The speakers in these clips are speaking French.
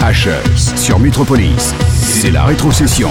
Ashes sur Metropolis. C'est la rétrocession.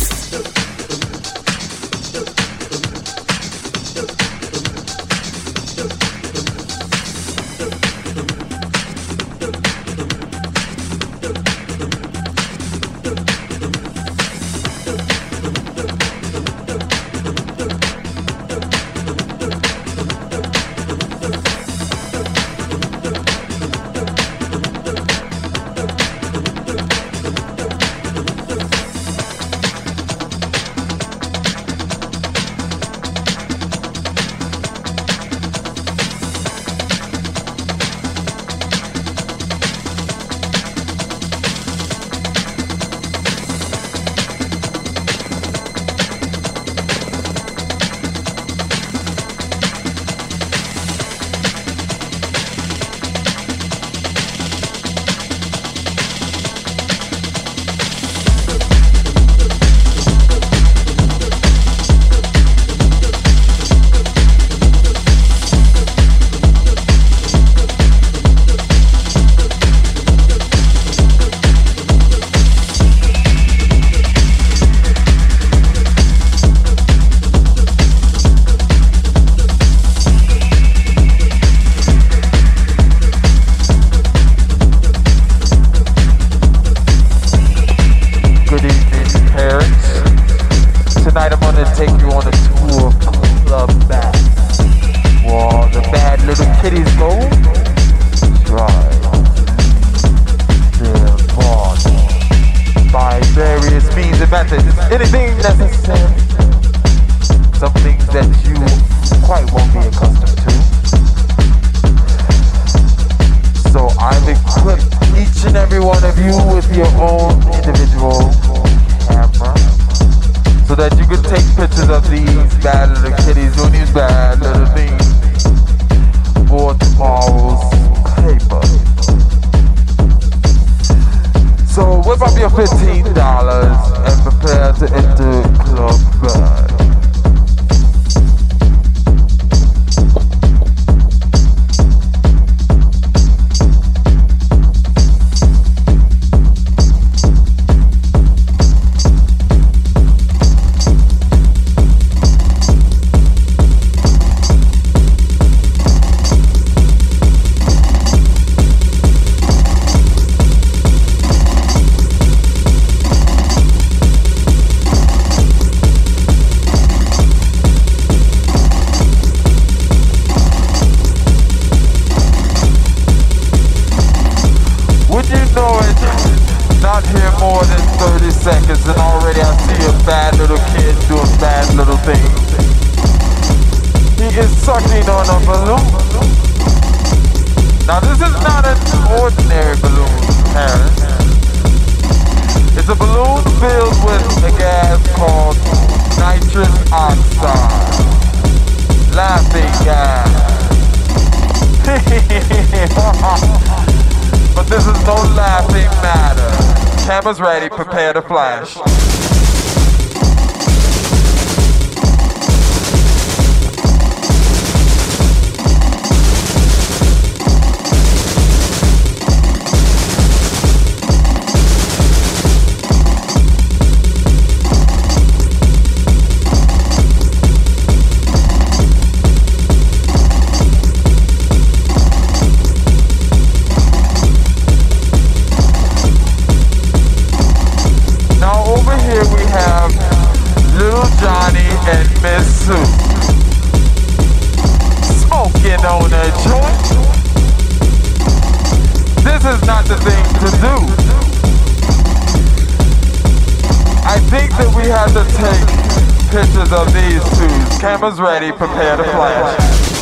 It is gold. prepare to flash. edge. This is not the thing to do. I think that we have to take pictures of these two. Cameras ready, prepare to flash.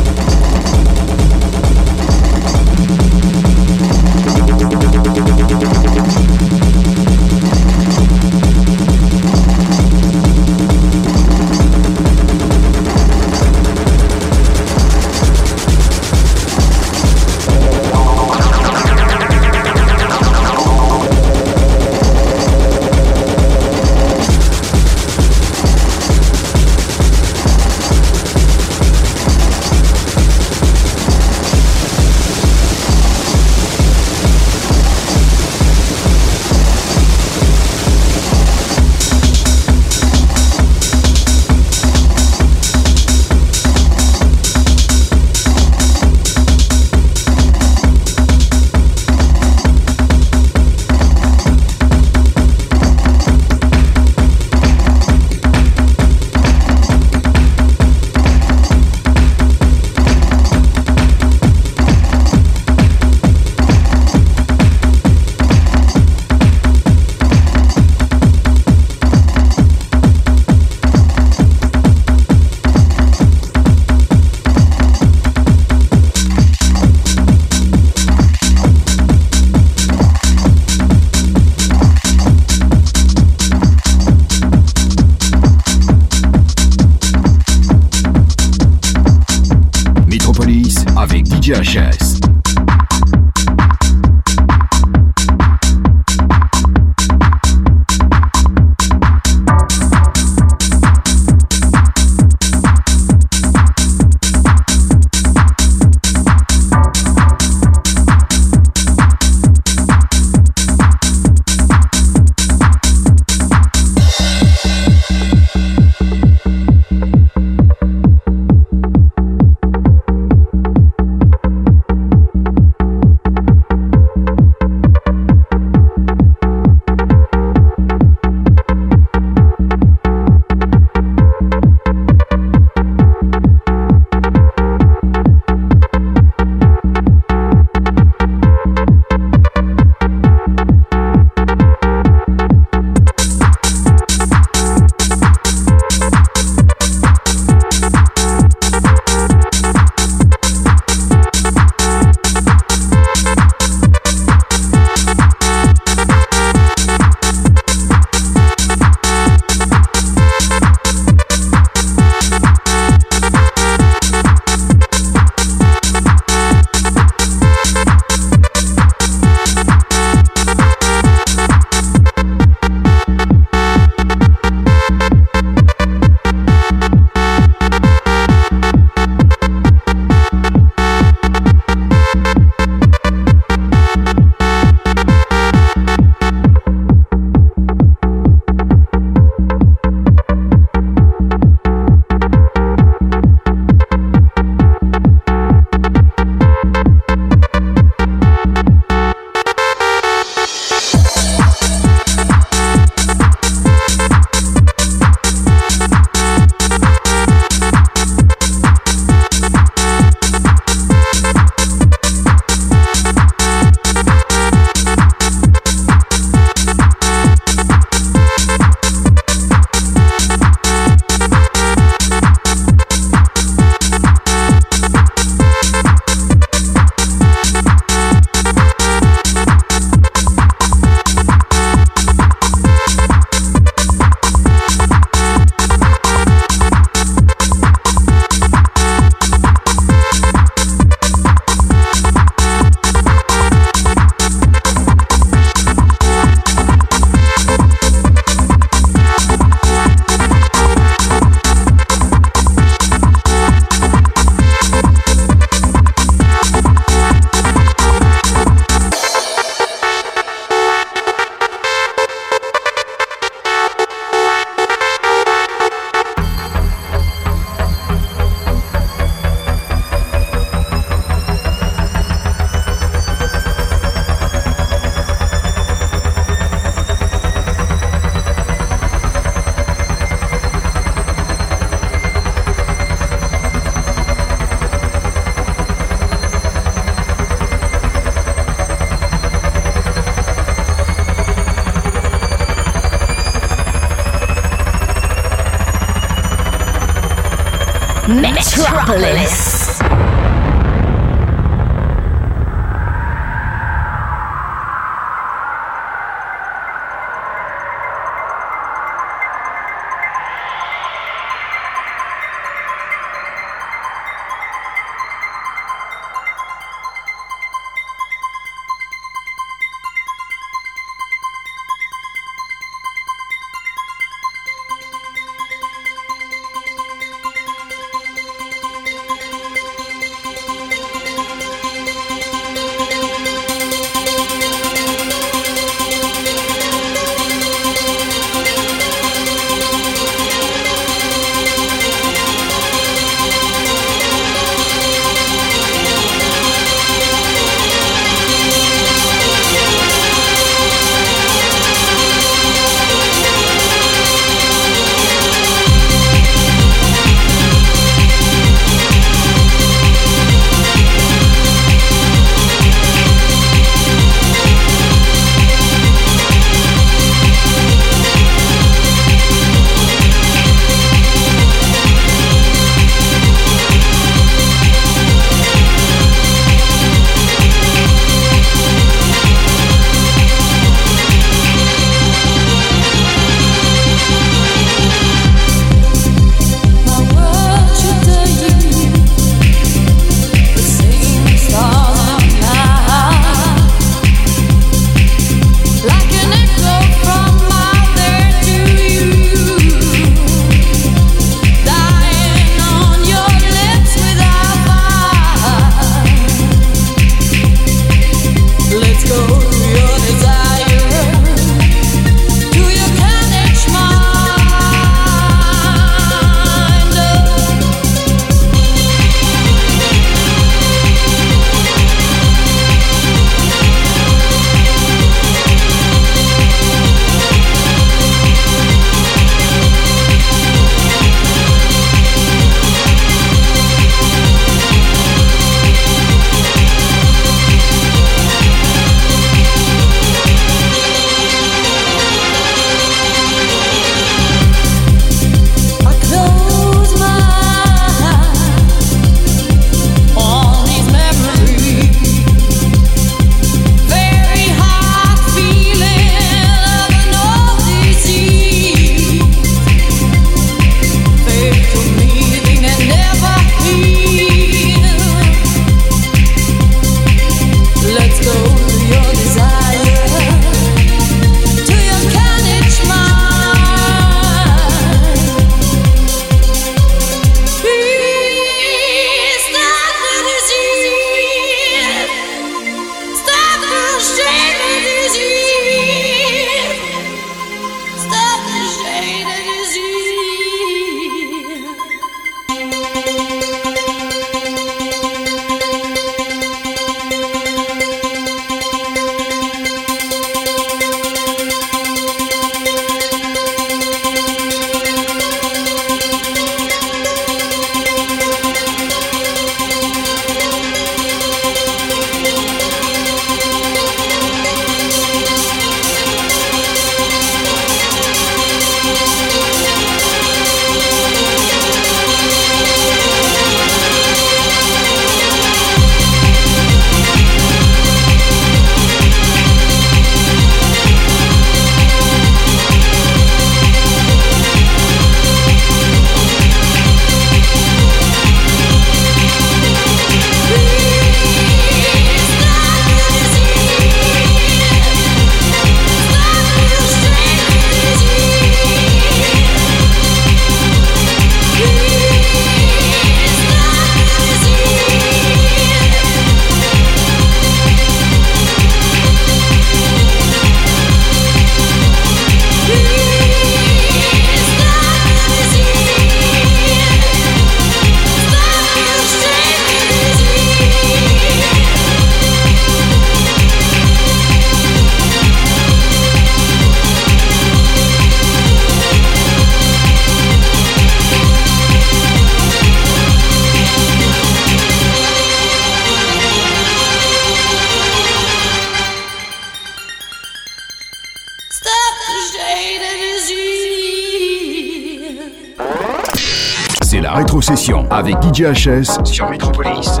Avec DJ HS sur Metropolis.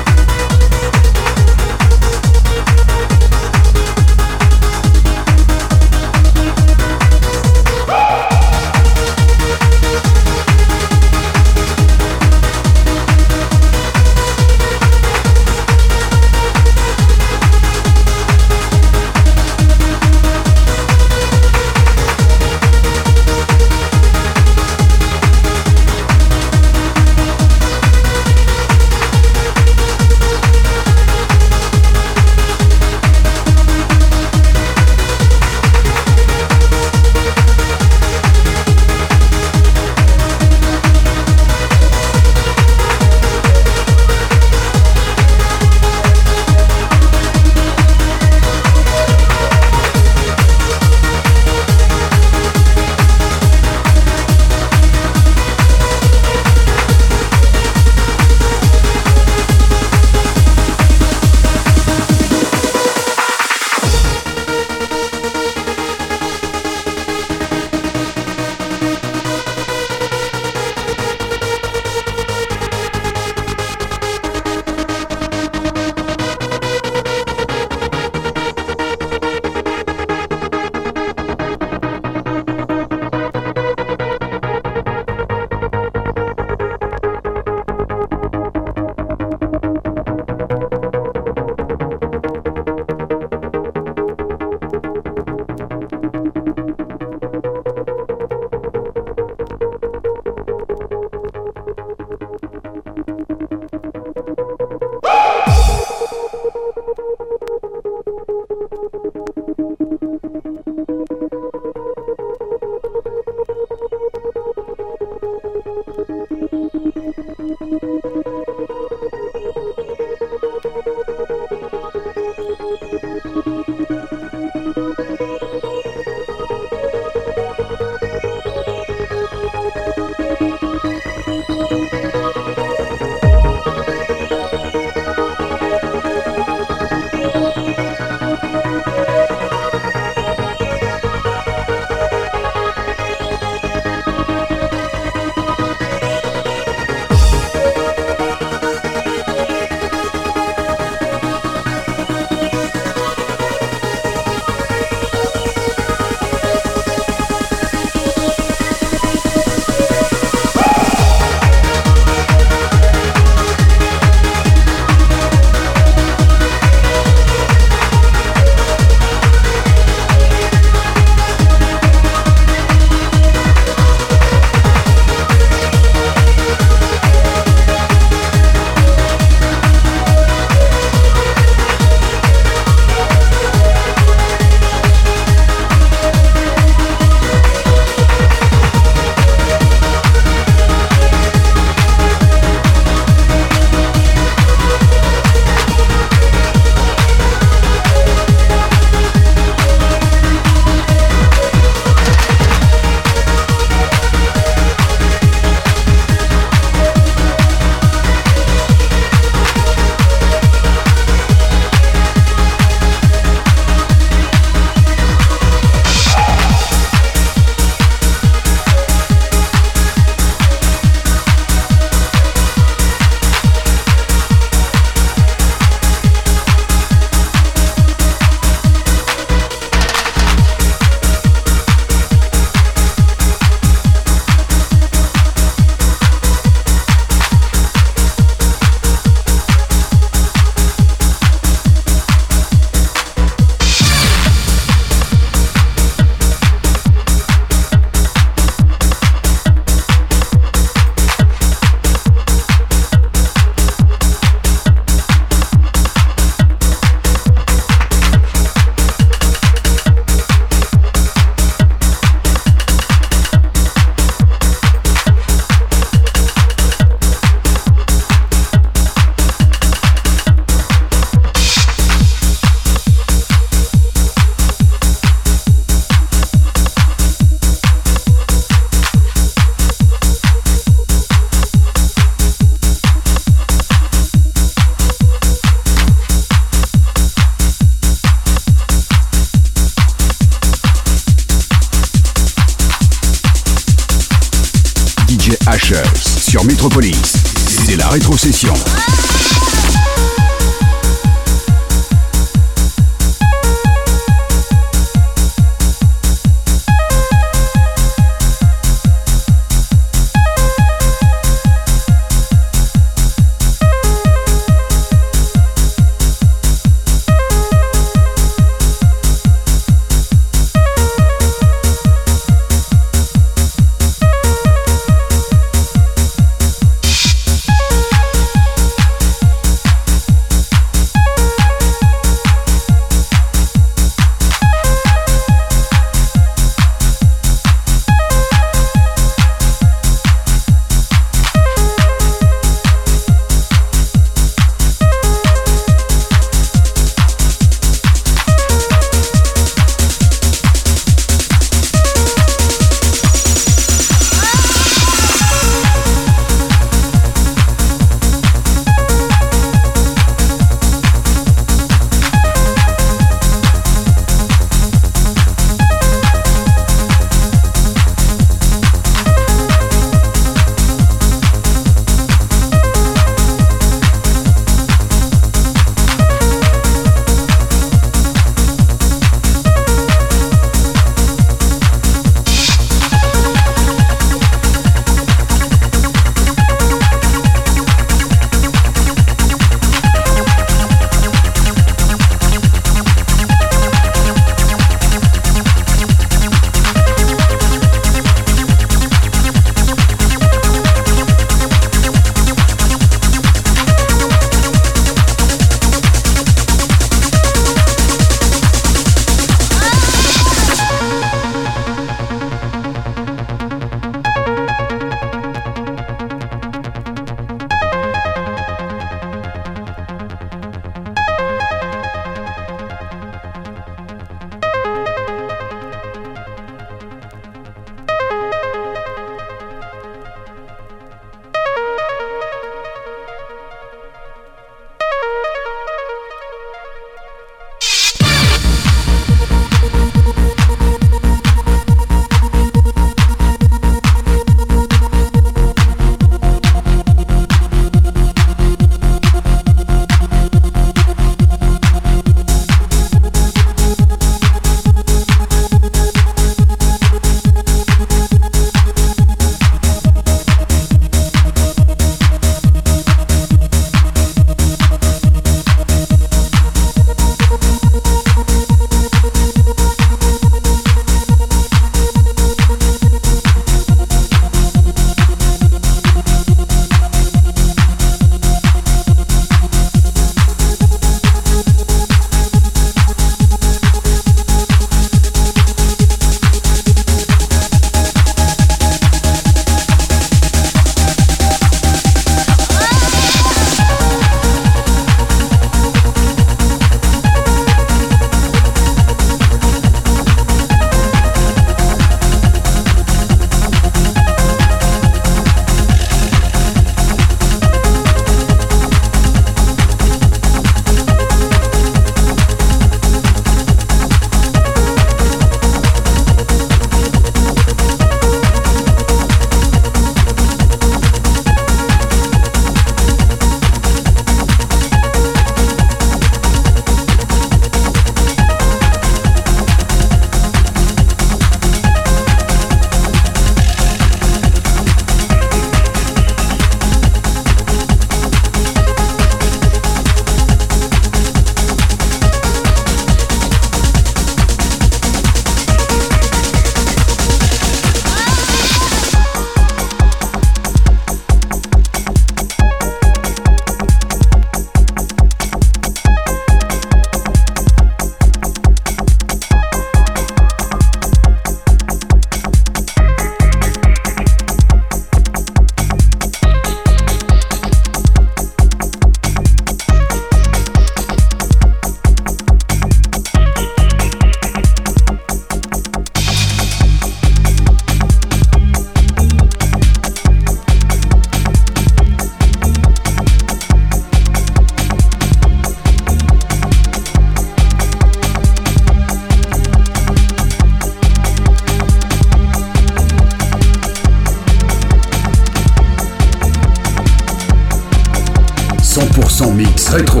Rétro.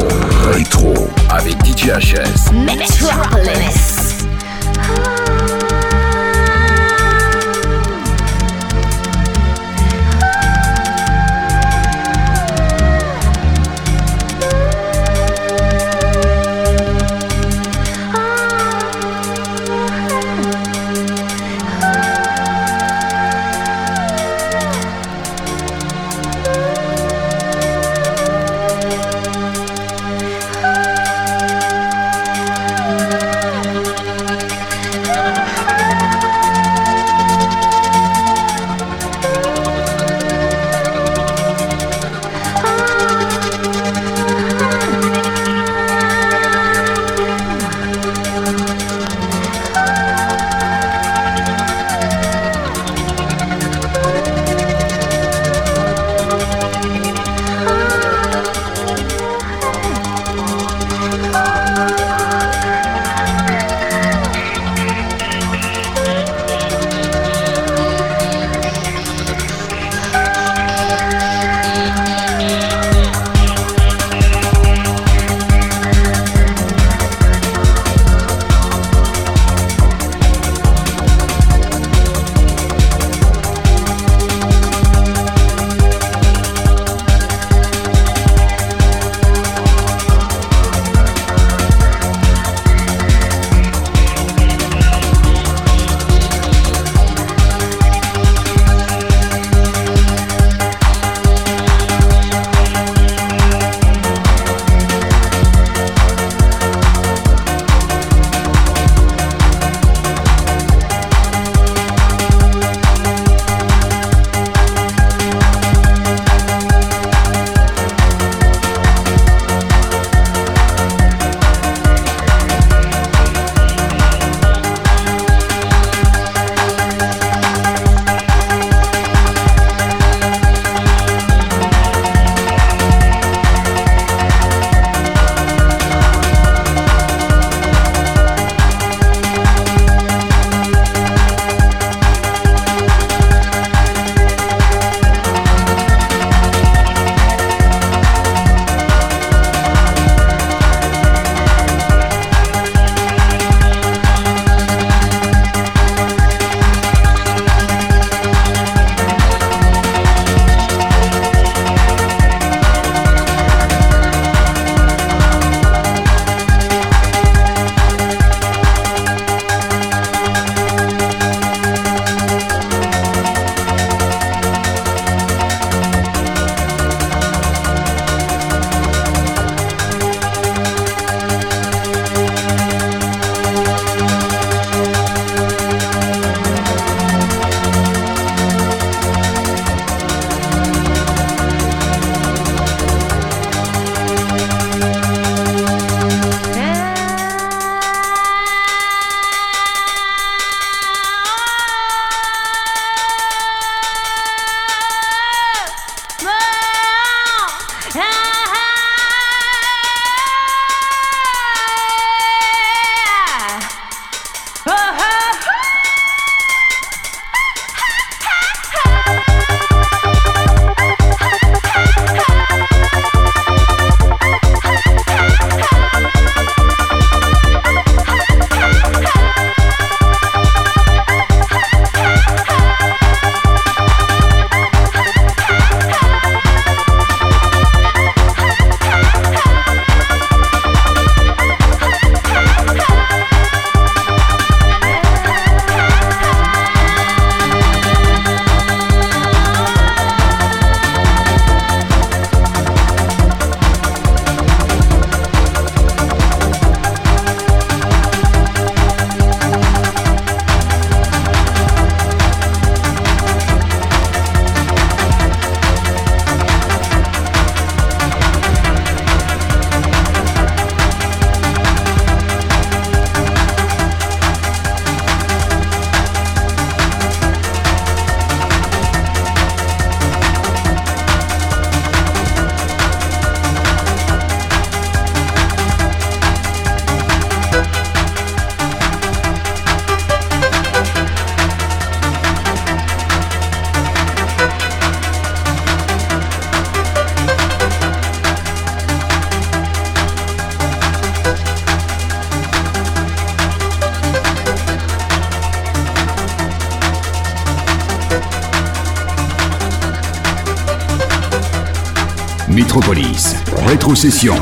Rétro. Avec DJHS. Metropolis. Métropolis. Rétrocession.